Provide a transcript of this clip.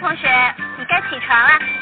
同学你该起床了。